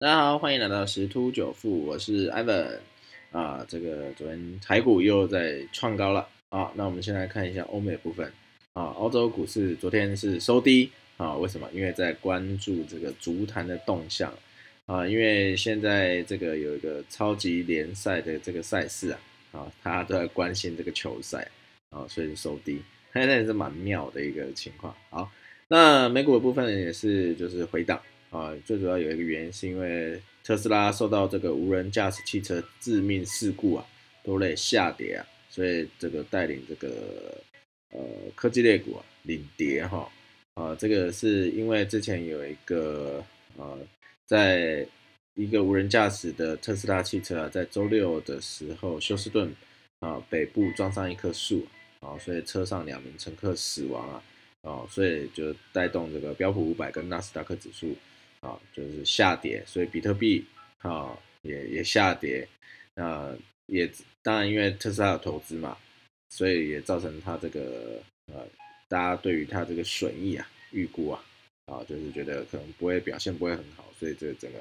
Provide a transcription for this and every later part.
大家好，欢迎来到十突九富，我是 Evan 啊。这个昨天台股又在创高了啊。那我们先来看一下欧美部分啊。欧洲股市昨天是收低啊，为什么？因为在关注这个足坛的动向啊。因为现在这个有一个超级联赛的这个赛事啊，啊，大家都在关心这个球赛啊，所以收低，现在也是蛮妙的一个情况。好。那美股的部分也是就是回档啊，最主要有一个原因是因为特斯拉受到这个无人驾驶汽车致命事故啊，都累下跌啊，所以这个带领这个呃科技类股啊领跌哈啊，这个是因为之前有一个呃在一个无人驾驶的特斯拉汽车啊，在周六的时候休斯顿啊北部撞上一棵树啊，所以车上两名乘客死亡啊。哦，所以就带动这个标普五百跟纳斯达克指数啊，就是下跌，所以比特币啊也也下跌，那也当然因为特斯拉有投资嘛，所以也造成它这个呃，大家对于它这个损益啊预估啊啊，就是觉得可能不会表现不会很好，所以这整个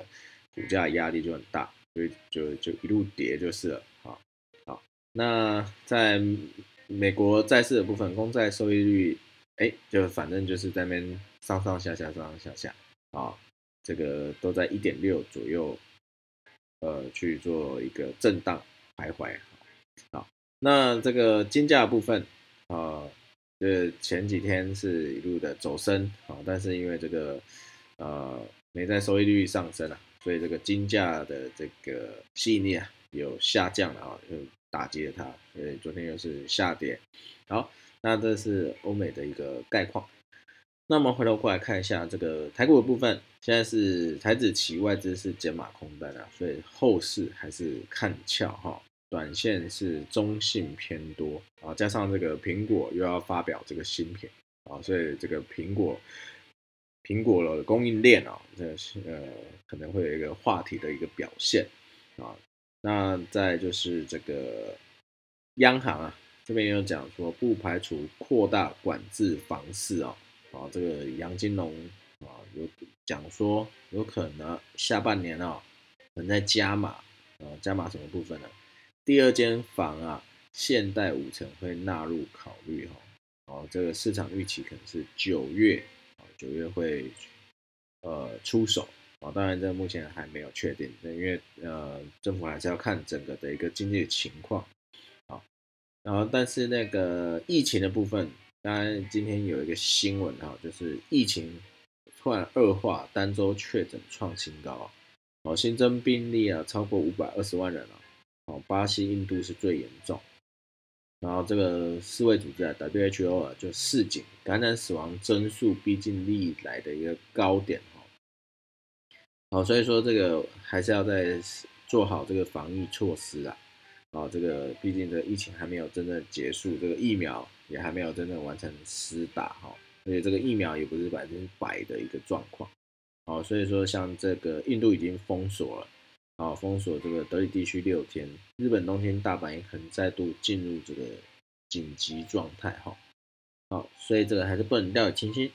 股价压力就很大，所以就就一路跌就是了啊。好，那在美国债市的部分，公债收益率。哎，就反正就是在那边上上下下上上下下啊，这个都在一点六左右，呃，去做一个震荡徘徊。好，那这个金价部分啊，这前几天是一路的走升啊，但是因为这个呃美债收益率上升了，所以这个金价的这个吸引力啊有下降了啊，就打击了它，所以昨天又是下跌。好。那这是欧美的一个概况。那我们回头过来看一下这个台股的部分，现在是台子期外资是减码空单啊，所以后市还是看俏哈，短线是中性偏多啊，加上这个苹果又要发表这个新品啊，所以这个苹果苹果的供应链啊，这是呃可能会有一个话题的一个表现啊。那再就是这个央行啊。这边也有讲说，不排除扩大管制房市哦，啊，这个杨金龙啊有讲说，有可能下半年啊，可能在加码，啊，加码什么部分呢？第二间房啊，现代五层会纳入考虑哈，哦，这个市场预期可能是九月啊，九月会呃出手啊，当然这目前还没有确定，因为呃政府还是要看整个的一个经济情况啊。然后，但是那个疫情的部分，当然今天有一个新闻哈，就是疫情突然恶化，单周确诊创新高，哦，新增病例啊超过五百二十万人了，哦，巴西、印度是最严重，然后这个世卫组织啊 WHO 啊就示警，感染死亡增速逼近历来的一个高点哈，好，所以说这个还是要在做好这个防疫措施啊。啊，这个毕竟这个疫情还没有真正结束，这个疫苗也还没有真正完成施打哈，而且这个疫苗也不是百分之百的一个状况，哦，所以说像这个印度已经封锁了，啊，封锁这个德里地区六天，日本东京、大阪也可能再度进入这个紧急状态哈，好，所以这个还是不能掉以轻心。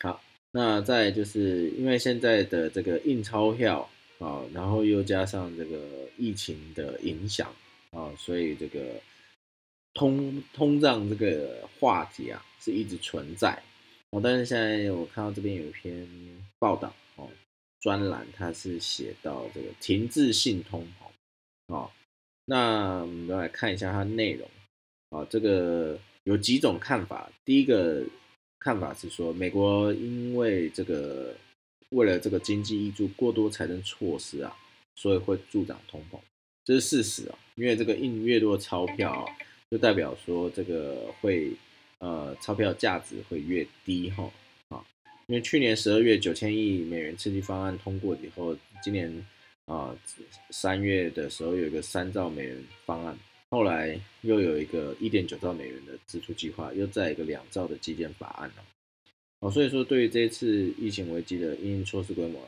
好，那再就是因为现在的这个印钞票啊，然后又加上这个疫情的影响。啊，所以这个通通胀这个话题啊，是一直存在哦。但是现在我看到这边有一篇报道哦，专栏它是写到这个停滞性通膨哦。那我们来看一下它内容啊，这个有几种看法。第一个看法是说，美国因为这个为了这个经济挹注过多财政措施啊，所以会助长通膨。这是事实啊，因为这个印越多钞票，就代表说这个会呃钞票价值会越低哈啊，因为去年十二月九千亿美元刺激方案通过以后，今年啊三月的时候有一个三兆美元方案，后来又有一个一点九兆美元的支出计划，又在一个两兆的基建法案了，哦，所以说对于这次疫情危机的应措施规模，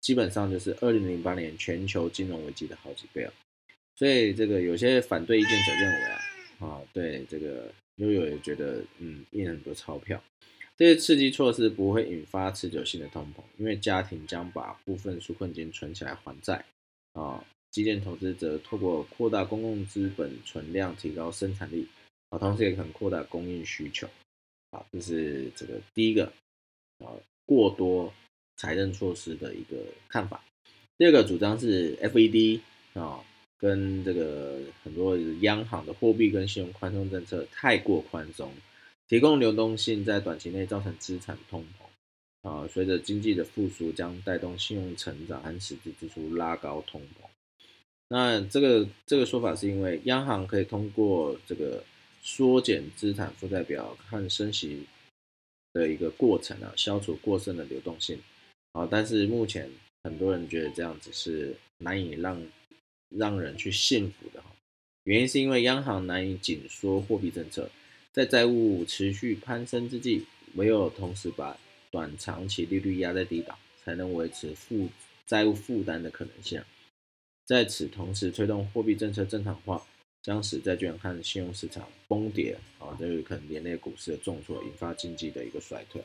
基本上就是二零零八年全球金融危机的好几倍啊。所以这个有些反对意见者认为啊，啊，对这个悠悠也觉得，嗯，印很多钞票，这些刺激措施不会引发持久性的通膨，因为家庭将把部分纾困金存起来还债啊。基建投资者透过扩大公共资本存量，提高生产力啊，同时也可能扩大供应需求啊。这是这个第一个啊，过多财政措施的一个看法。第二个主张是 FED 啊，跟这个很多央行的货币跟信用宽松政策太过宽松，提供流动性在短期内造成资产通膨啊。随着经济的复苏，将带动信用成长和实质支出拉高通膨。那这个这个说法是因为央行可以通过这个缩减资产负债表和升息的一个过程啊，消除过剩的流动性啊。但是目前很多人觉得这样子是难以让让人去信服的哈。原因是因为央行难以紧缩货币政策，在债务持续攀升之际，唯有同时把短长期利率压在低档，才能维持负债务负担的可能性。在此同时，推动货币政策正常化，将使债券和信用市场崩跌啊，这个可能连累股市的重挫，引发经济的一个衰退。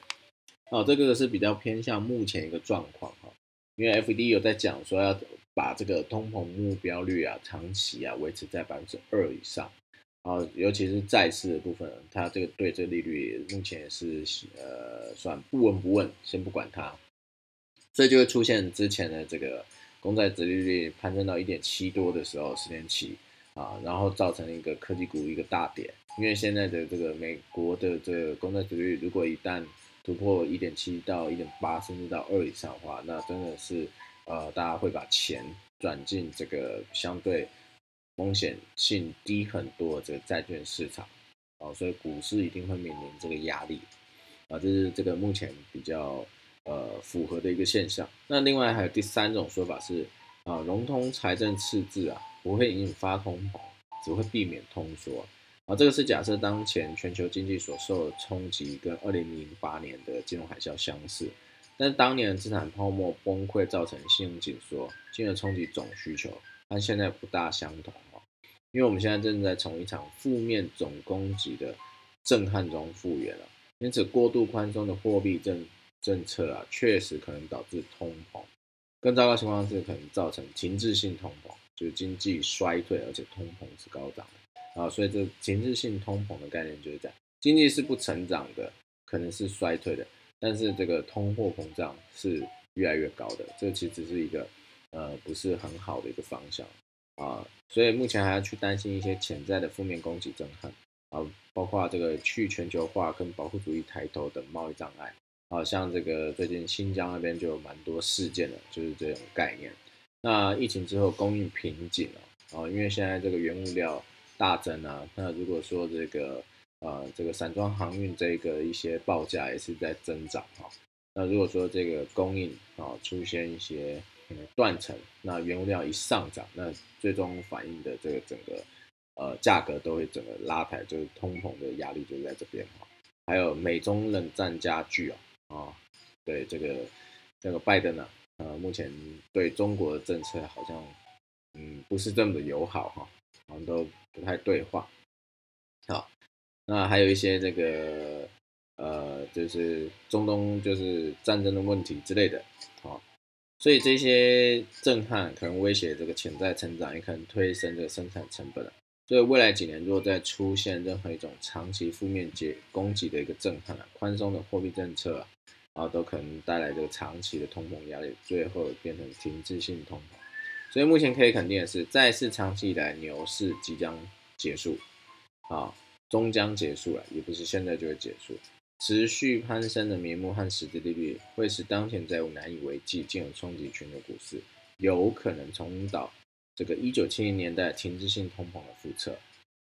啊，这个是比较偏向目前一个状况哈，因为 FED 有在讲说要把这个通膨目标率啊，长期啊维持在百分之二以上啊，尤其是债市的部分，它这个对这个利率目前也是呃算不闻不问，先不管它，所以就会出现之前的这个。公债殖利率攀升到一点七多的时候，十年期啊，然后造成一个科技股一个大跌。因为现在的这个美国的这个公债殖利率，如果一旦突破一点七到一点八，甚至到二以上的话，那真的是呃，大家会把钱转进这个相对风险性低很多这个债券市场啊，所以股市一定会面临这个压力啊，这是这个目前比较。呃，符合的一个现象。那另外还有第三种说法是，啊，融通财政赤字啊，不会引发通膨，只会避免通缩。啊，这个是假设当前全球经济所受的冲击跟二零零八年的金融海啸相似，但是当年的资产泡沫崩溃造成信用紧缩，进而冲击总需求，但现在不大相同哦。因为我们现在正在从一场负面总供给的震撼中复原了，因此过度宽松的货币政政策啊，确实可能导致通膨。更糟糕情况是，可能造成停滞性通膨，就是经济衰退，而且通膨是高涨的啊。所以，这停滞性通膨的概念就是这样：经济是不成长的，可能是衰退的，但是这个通货膨胀是越来越高的。这其实是一个呃不是很好的一个方向啊。所以目前还要去担心一些潜在的负面供给震撼啊，包括这个去全球化跟保护主义抬头等贸易障碍。好像这个最近新疆那边就有蛮多事件的，就是这种概念。那疫情之后供应瓶颈了，啊，因为现在这个原物料大增啊，那如果说这个呃这个散装航运这个一些报价也是在增长哈，那如果说这个供应啊出现一些断层，那原物料一上涨，那最终反映的这个整个呃价格都会整个拉抬，就是通膨的压力就在这边哈。还有美中冷战加剧啊。啊，对这个这个拜登呢，呃，目前对中国的政策好像，嗯，不是这么的友好哈，好像都不太对话。好，那还有一些这个呃，就是中东就是战争的问题之类的，好，所以这些震撼可能威胁这个潜在成长，也可能推升这个生产成本。所以未来几年，如果再出现任何一种长期负面结供给的一个震撼啊，宽松的货币政策啊。啊，都可能带来这个长期的通膨压力，最后变成停滞性通膨。所以目前可以肯定的是，债市长期以来牛市即将结束，啊，终将结束了，也不是现在就会结束。持续攀升的名目和实际利率，会使当前债务难以为继，进而冲击全球股市，有可能重蹈这个一九七零年代停滞性通膨的覆辙。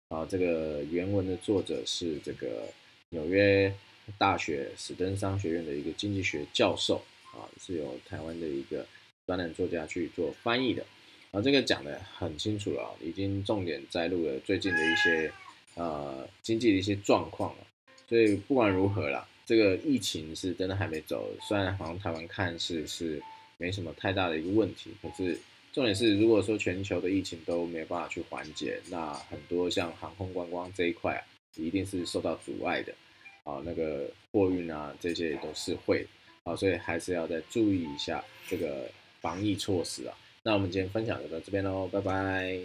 啊，这个原文的作者是这个纽约。大学史登商学院的一个经济学教授啊，是由台湾的一个专栏作家去做翻译的啊，这个讲的很清楚了，已经重点摘录了最近的一些呃经济的一些状况了。所以不管如何啦，这个疫情是真的还没走，虽然好像台湾看似是没什么太大的一个问题，可是重点是如果说全球的疫情都没有办法去缓解，那很多像航空观光这一块啊，一定是受到阻碍的。啊，那个货运啊这些都是会啊，所以还是要再注意一下这个防疫措施啊。那我们今天分享就到这边喽，拜拜。